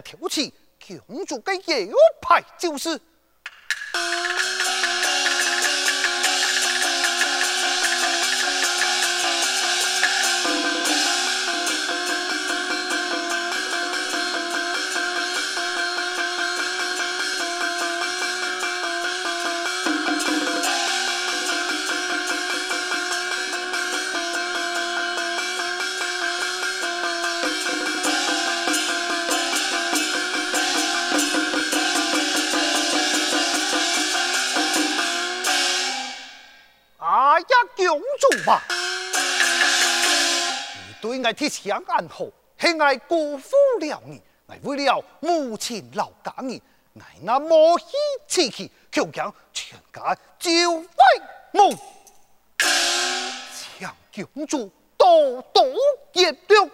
挑起共主的右派就是。爱铁枪暗号，系爱辜负了你，爱为了母亲老家你，爱那莫欺此气，却将全家就为梦，将公主多多见了。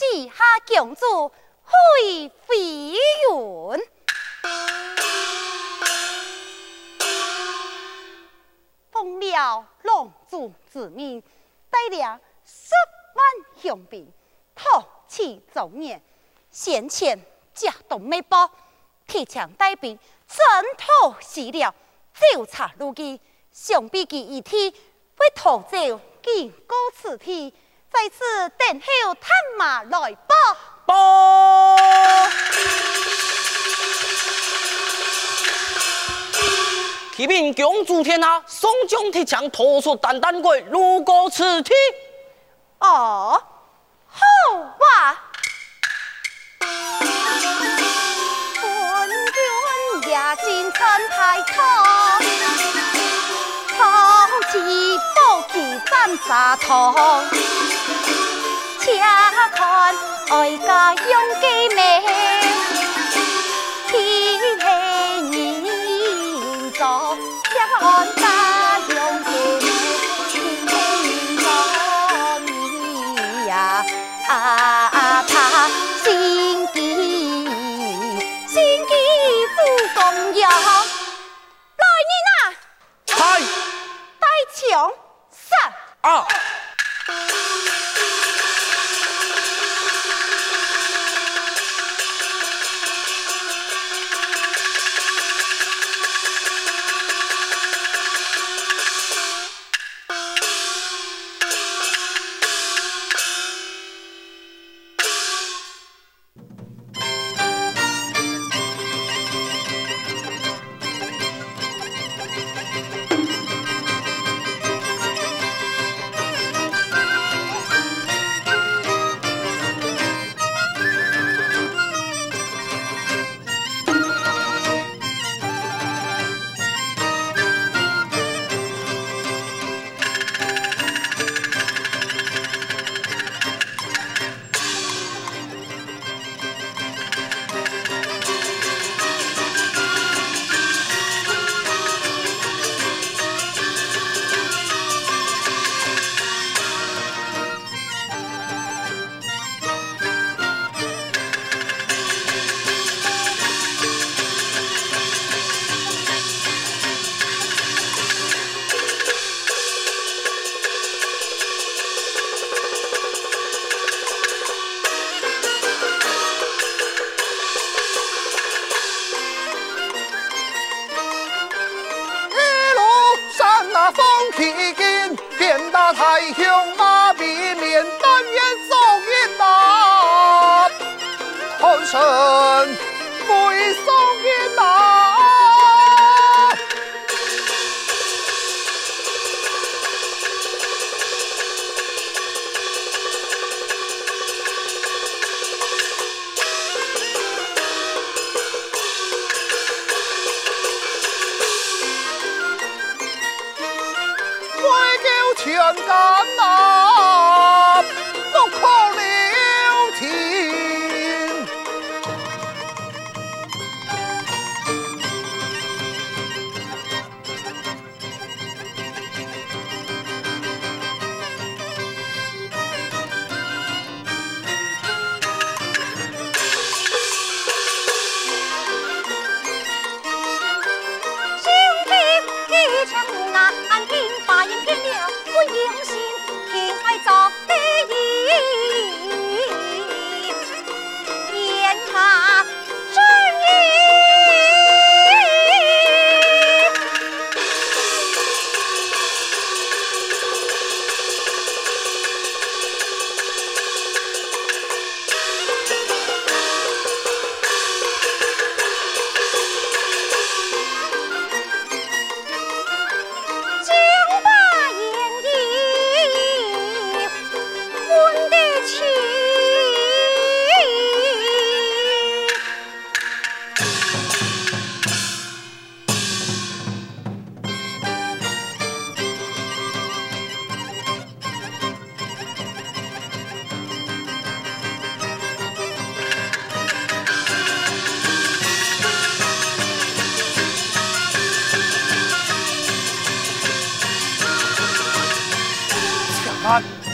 四下公主会飞云。奉了龙主之命，带领十万雄兵，讨其中原。先前甲东没报，提枪带兵，征讨西辽，调查路基，想必其一天会逃走，经过此地，在此等候探马来报。报。启禀公主天下，宋江提枪托出单单归，路过此地。哦，好哇！昏君野心趁太仓，抛弃宝旗战沙场，且看哀家养鸡妹，天黑人早天干。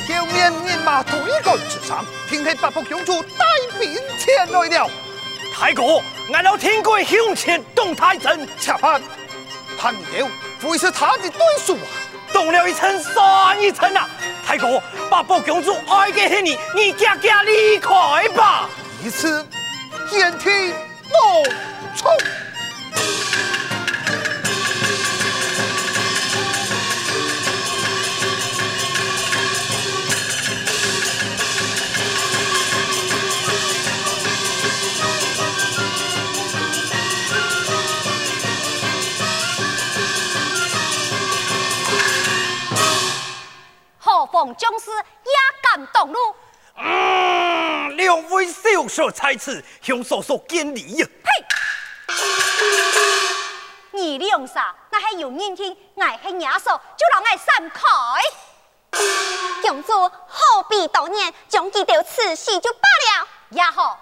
美。面人马对垒之上，听起八部公主带兵前来了。太哥，俺老听过向前动太阵，恰盼，他你了，会是他的对手啊？动了一层算一层啊！太哥，八部公主爱的是你，你家家离开吧。一次，天梯冒冲。奉将士也敢动怒？嗯，两位小说才子向嫂嫂见礼呀！呸！你两啥？那还有人听？爱恨压手，就让爱散开。公主何必当年将记到此事就罢了？也好，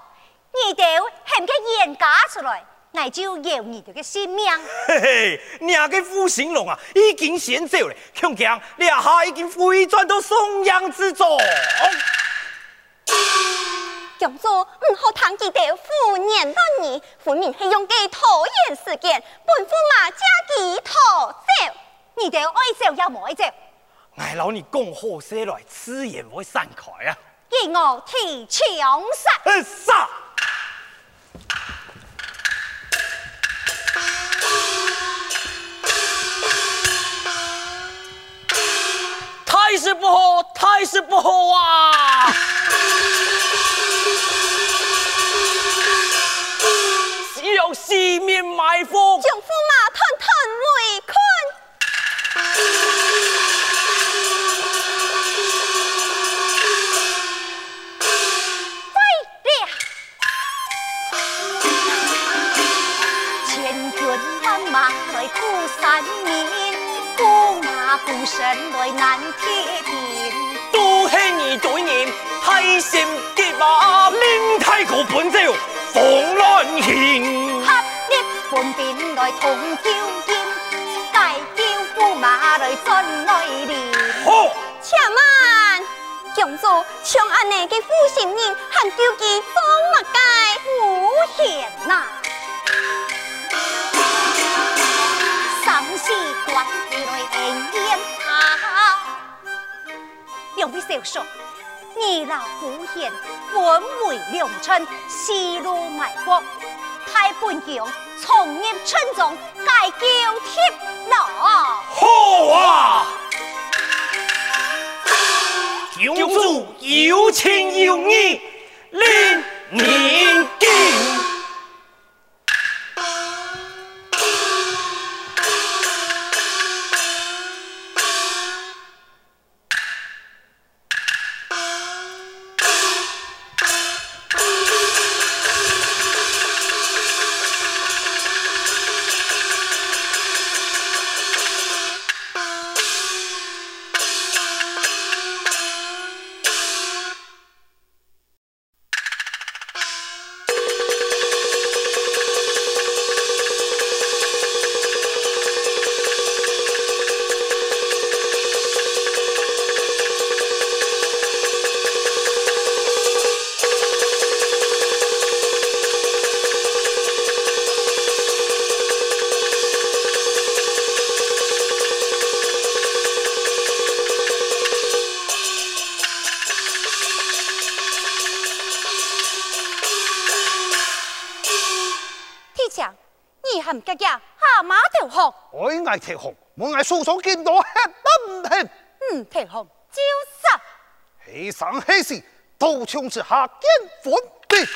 你都喊个严家出来。我就要你这个性命。嘿嘿，你个负心龙啊，已经先走了，恐惊你下已经回转到松阳之中。公主，唔好谈及到胡言乱语，分明是用计拖延时间，本馥马家己逃走。你哋爱走也冇爱走。我老你讲好些来，此言会散开啊！给我提枪杀！杀！还是不好啊！只有四面埋伏，将驸马团团围困。千军万马来护山民。驸马孤身来难铁定，都是你对人太心急啊！令太公奔走风乱行，合力分兵来同救援，解救驸马来转来临。好，且慢，公主像安尼的负心人，还叫佢做乜嘅？无险呐！三世关来恩怨啊！两位少帅，二老夫贤，文为良臣，思路卖国，太本将冲入村中，改叫铁牢。好啊！公主有情有义，令人敬。我爱提红，我爱叔叔见到吃不平。嗯，提红就是。牺牲牺牲，刀枪之下见分明。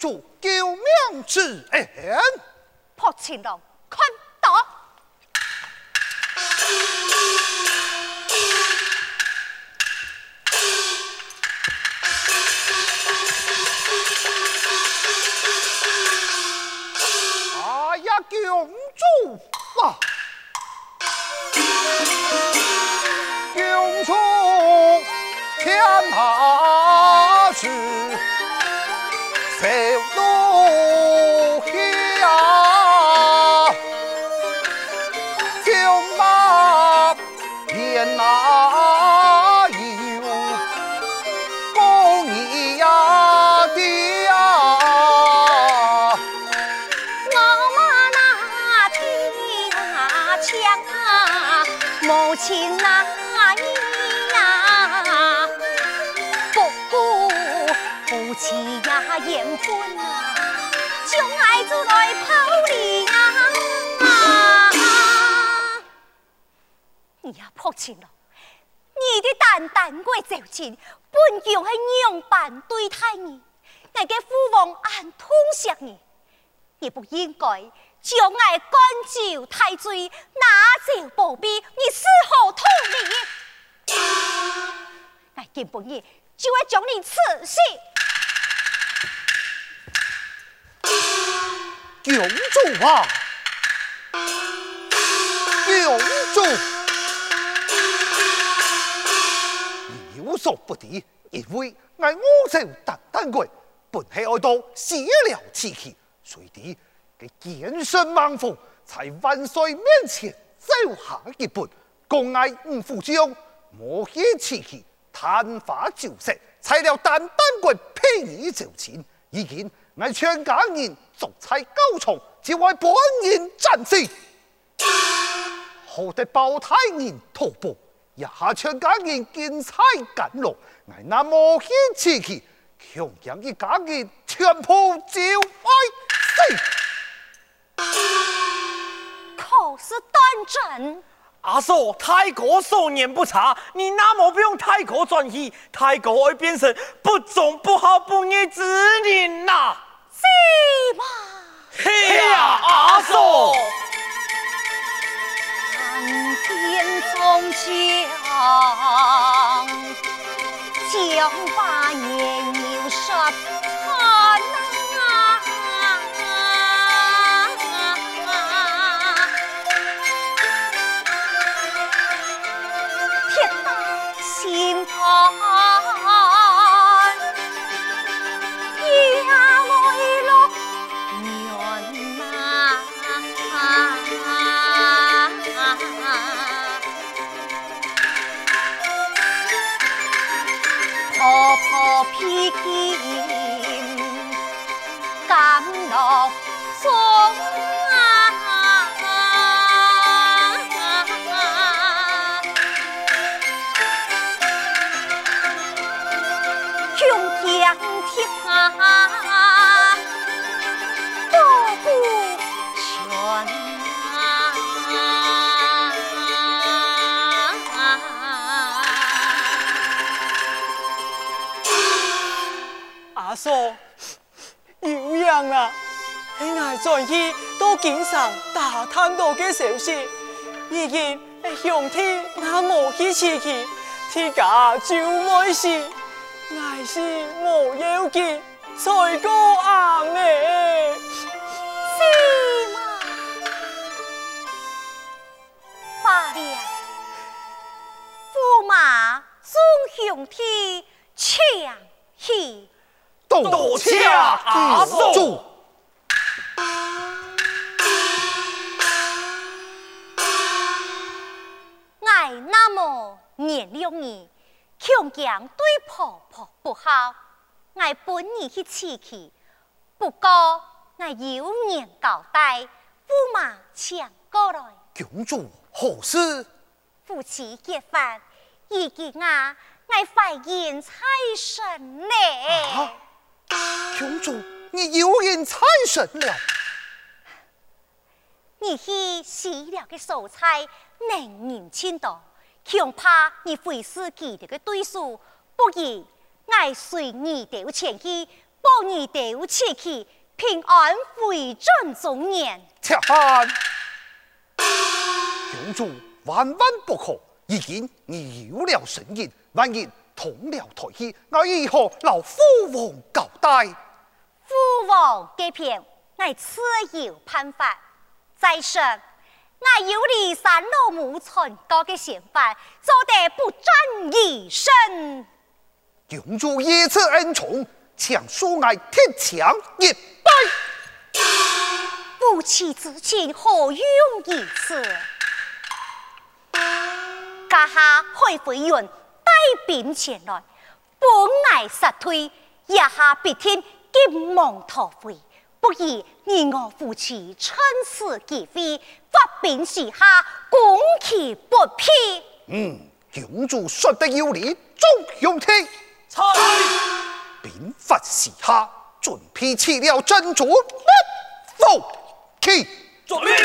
主救命之恩。破青龙，你呀破情了，你的淡淡过柔情，本就系娘般对待你，我嘅父王暗痛惜你。你不应该将爱赶走太岁，拿走宝贝，你是何土理？我今半夜就要将你刺死。公主啊，公主，你有所不知，因为我五手淡淡过，本系爱到写了此气，随地嘅见身猛虎，在万岁面前走下一步，共爱五虎将，莫以此气，昙花照石，才了淡淡过便宜就钱，已经。我全家人逐菜高床，只为本人战死。好得包太人托付，一下全家人见菜甘露，我那冒险刺激，强将一家人全部召爱死。可是当真？阿嫂，太哥手年不差，你那么不用太哥转移，太哥会变成不忠不好不义之人呐、啊。是吗？嘿呀，阿嫂，看天中将将把年幼杀阿嫂，有样啊！现在转去到经常打探到嘅消息，已经兄弟那无去刺去，天家就没事，还是无要紧，才过阿妹。是吗？罢了，驸马送兄弟抢去。多谢阿嫂。爱那么年了你，强强对婆婆不好，爱本儿去刺去。不过爱有年交代，驸马抢过来。公主何事？夫妻结婚，已经啊，爱怀孕产生呢。啊公主，你有人产生了？你去洗了个蔬菜，能人亲多，恐怕你会是记得个对数。不如，我随你丢前去，保你得起去，平安回转中年。且看，公主万万不可，已经你有了身孕，万一通了退去，我如何老父王交代？父王这片，我自有办法。再说，我有离山老母传告的嫌犯，做得不沾一身。公主一次恩宠，强恕爱铁枪一拜。夫妻之情何用一次？家下海飞云带兵前来，本爱杀退，一下必天急忙逃回。不如你我夫妻趁此机会发兵西下，攻其不疲。嗯，公主说得有理，众兄弟，猜兵发西下，准备起了真主，不服气。左边。